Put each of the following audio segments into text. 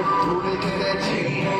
We the achieve.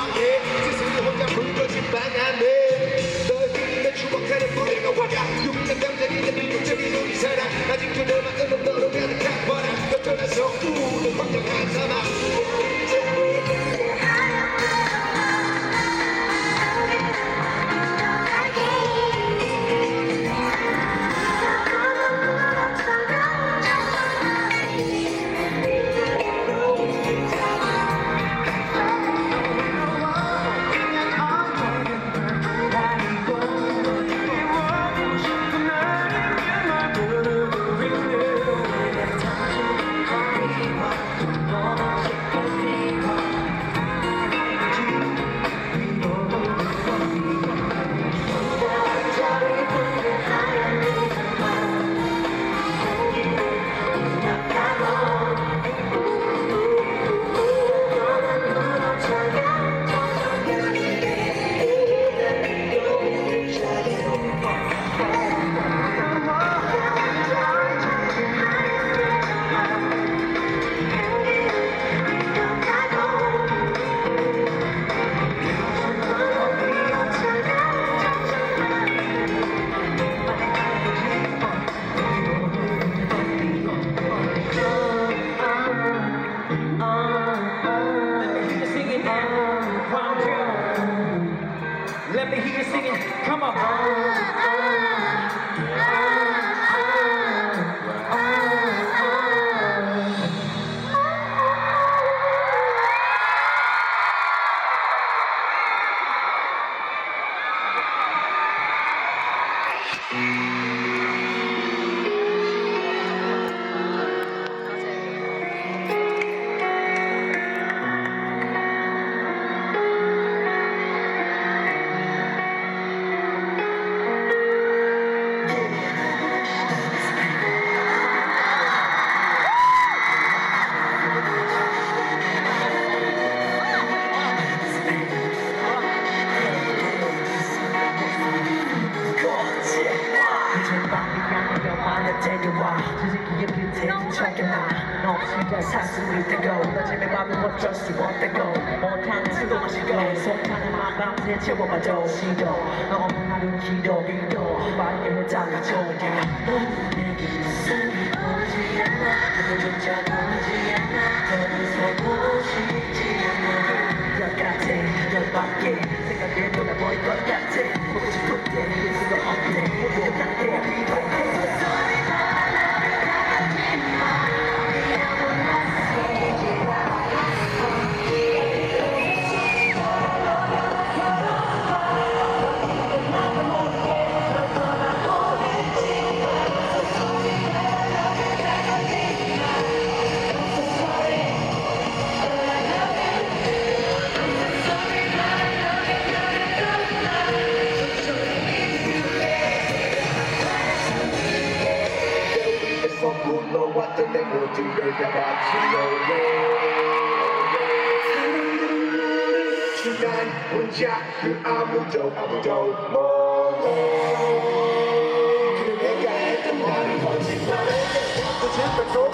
방황해 스스로 혼자 불거진 방안에 너희들의 추억하는 불행한 화가 육난 감정이 비극적인 우리 사랑. 아직도 내 마음은 너로 가득한 바람 너 떠나서 우는 황량한 사막 밤새 채워봐도 시도 하루 기도 기도. 해달라줘 yeah. 넌 내게 이상이 보이지 않아 그조차 보이지 않아 더 이상 싶지 않아 열 같아. 열받게 생각해 돌아보일 것 같아. 보고 싶을 때 수가 없네 모두 같게 혼자 그 아무도 아무도 몰라 그 내가 했던 나를 거짓말해 거짓말 속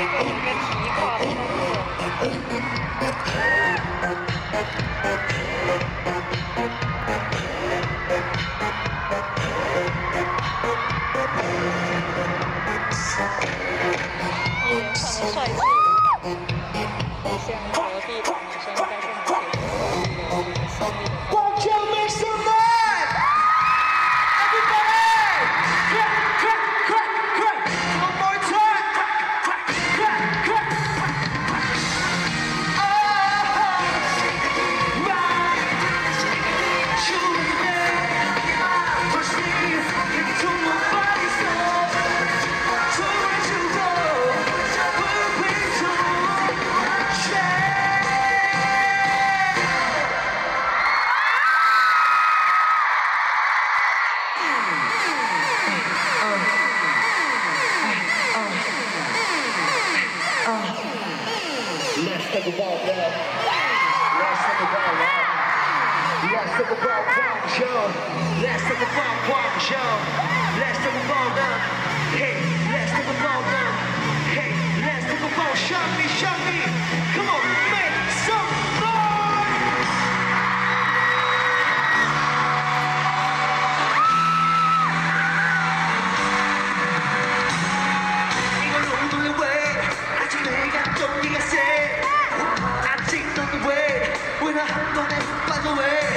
哦，长得帅一些。谢谢。the.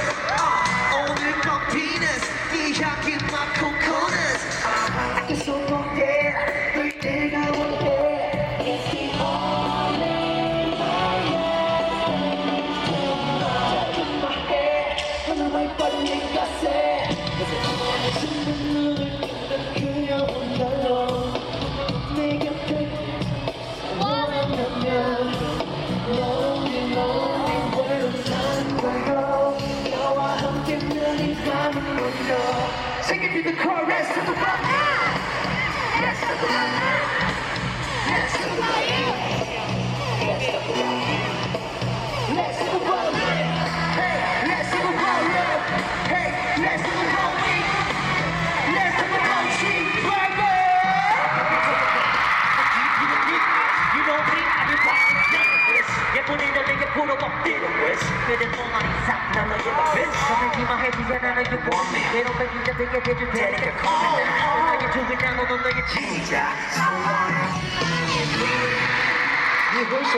it for myself. Now know you're the bitch. So maybe my head is and I know you want me. They don't make you just think I get you dead. Take a call. Now you're doing down on the leg of 진짜 소원해. 이 보셔.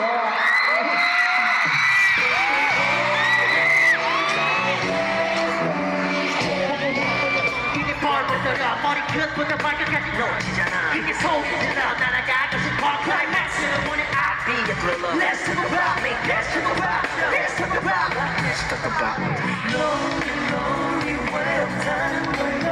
떨어 머리 끝부터 발끝까지 놓치잖아 이게 소리잖아 날아가고 싶어 클라이맥스는 오늘 I'll be a thriller Let's talk about me Let's talk about Let's talk about, let's talk about lonely, lonely time.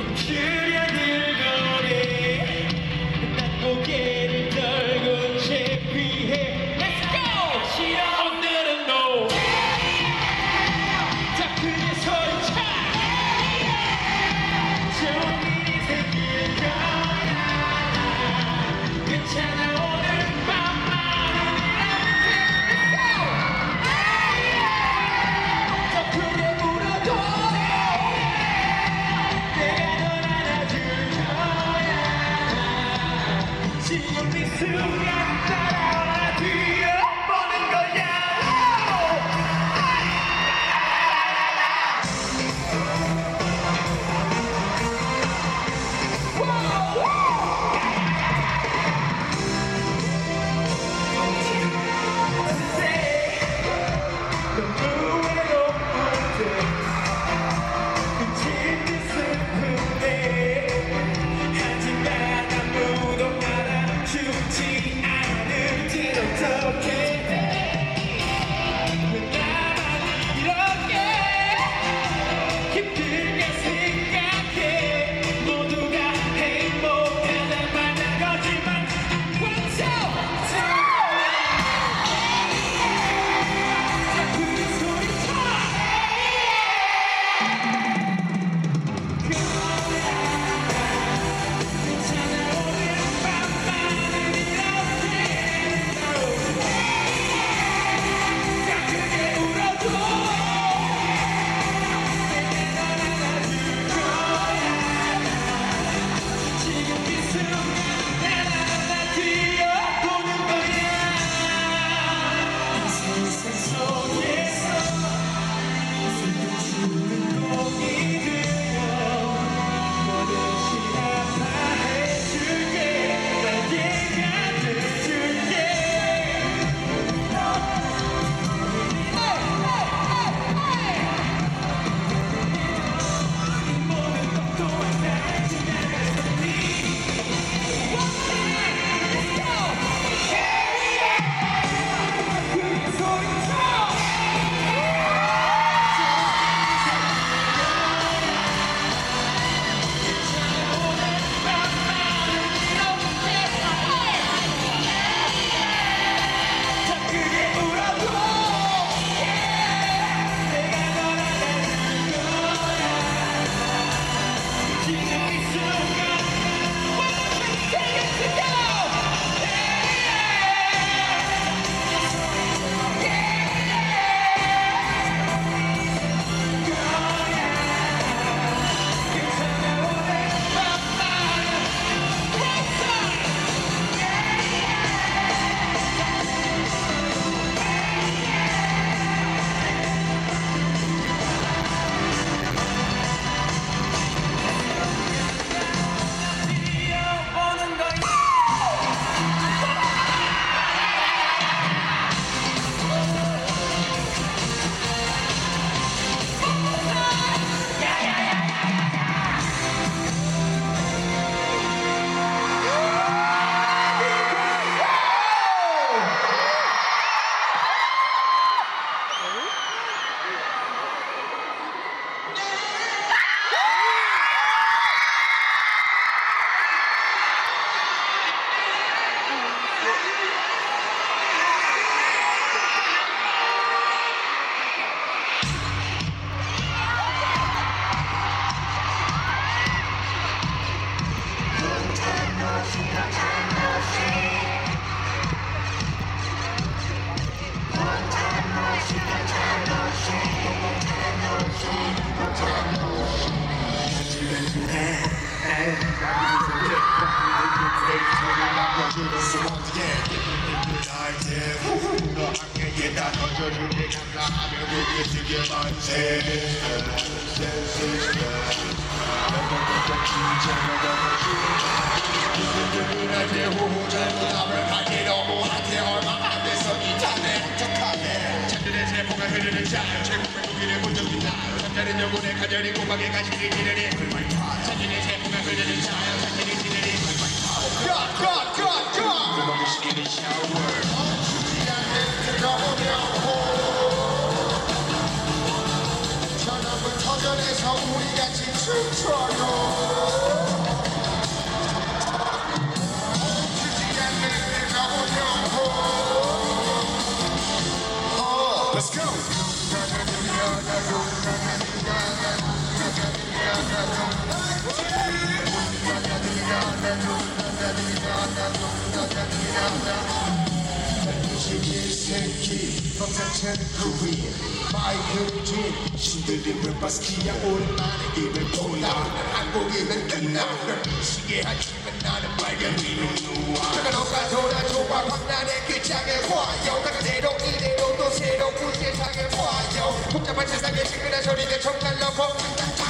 But can show. 새끼 넌 자체는 그 위에 마이클 진 신들림을 바스키야 오랜만에 입을 보여 한국인은 끝나 시계 아침에 나는 발견 위로 누워 잠깐 너가 돌아줘봐 광란의 그 짝에 화요 그대로 이대로 또 새로운 세상에 화요 복잡한 세상에 시그널 소리들 정찰러 벗는다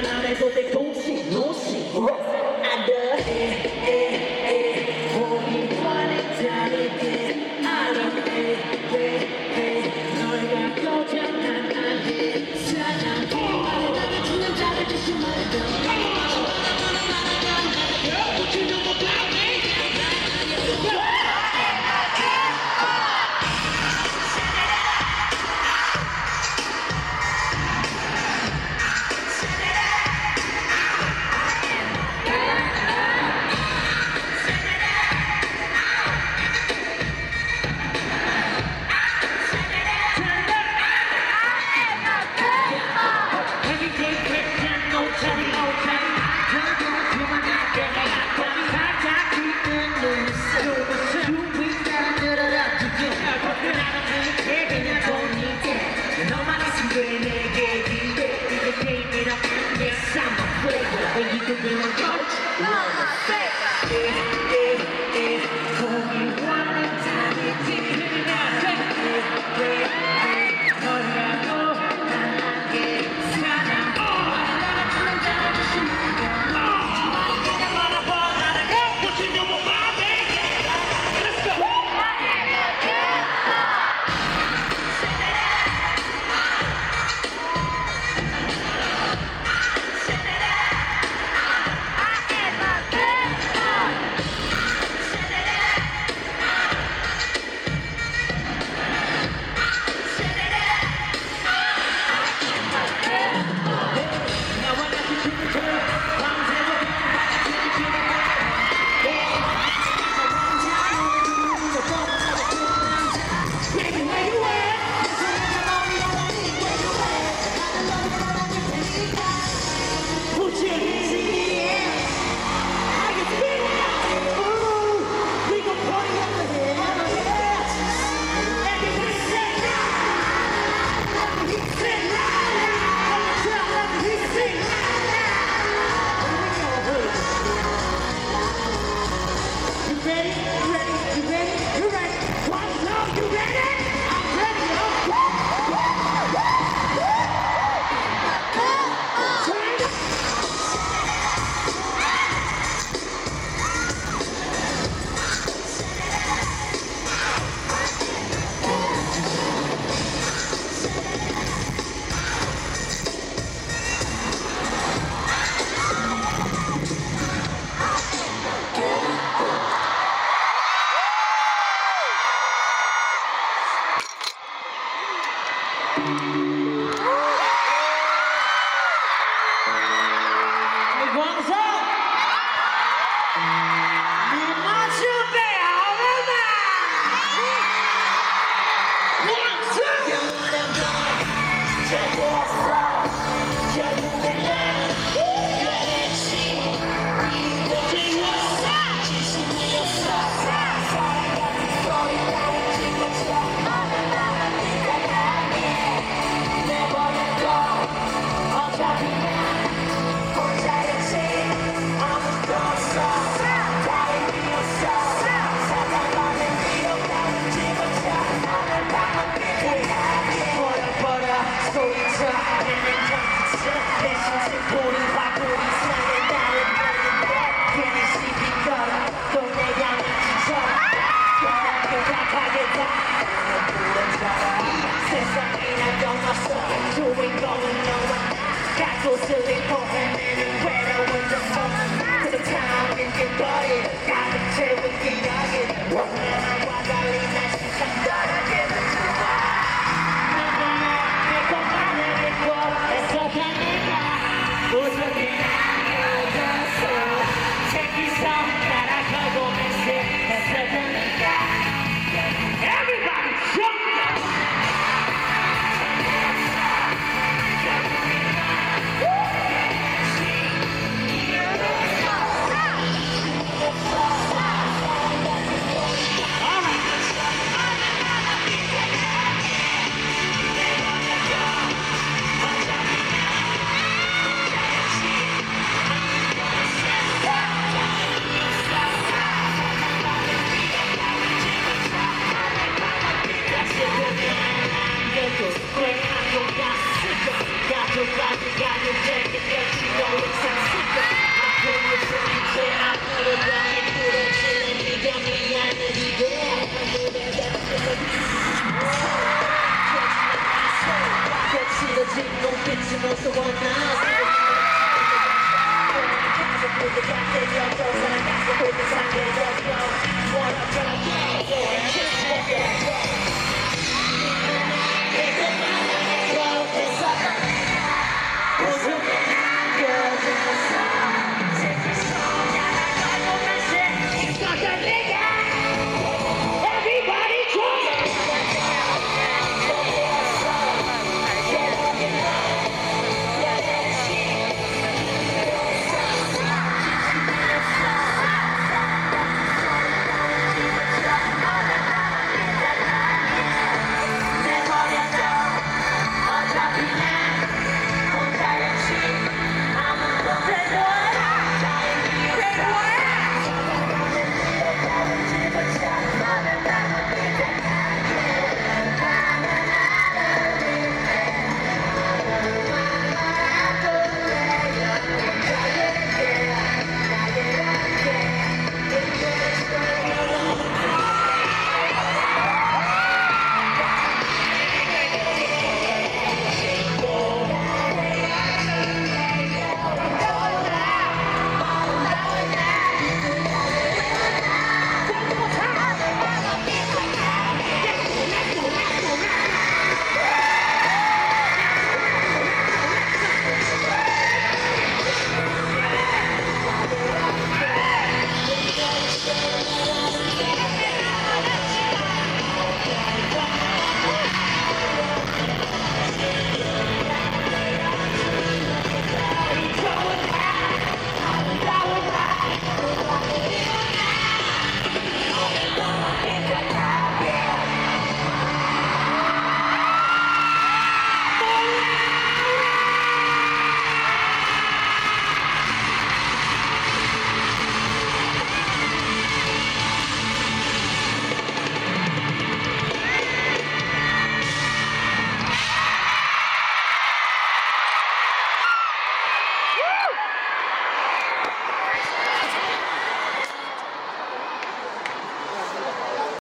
semana de protección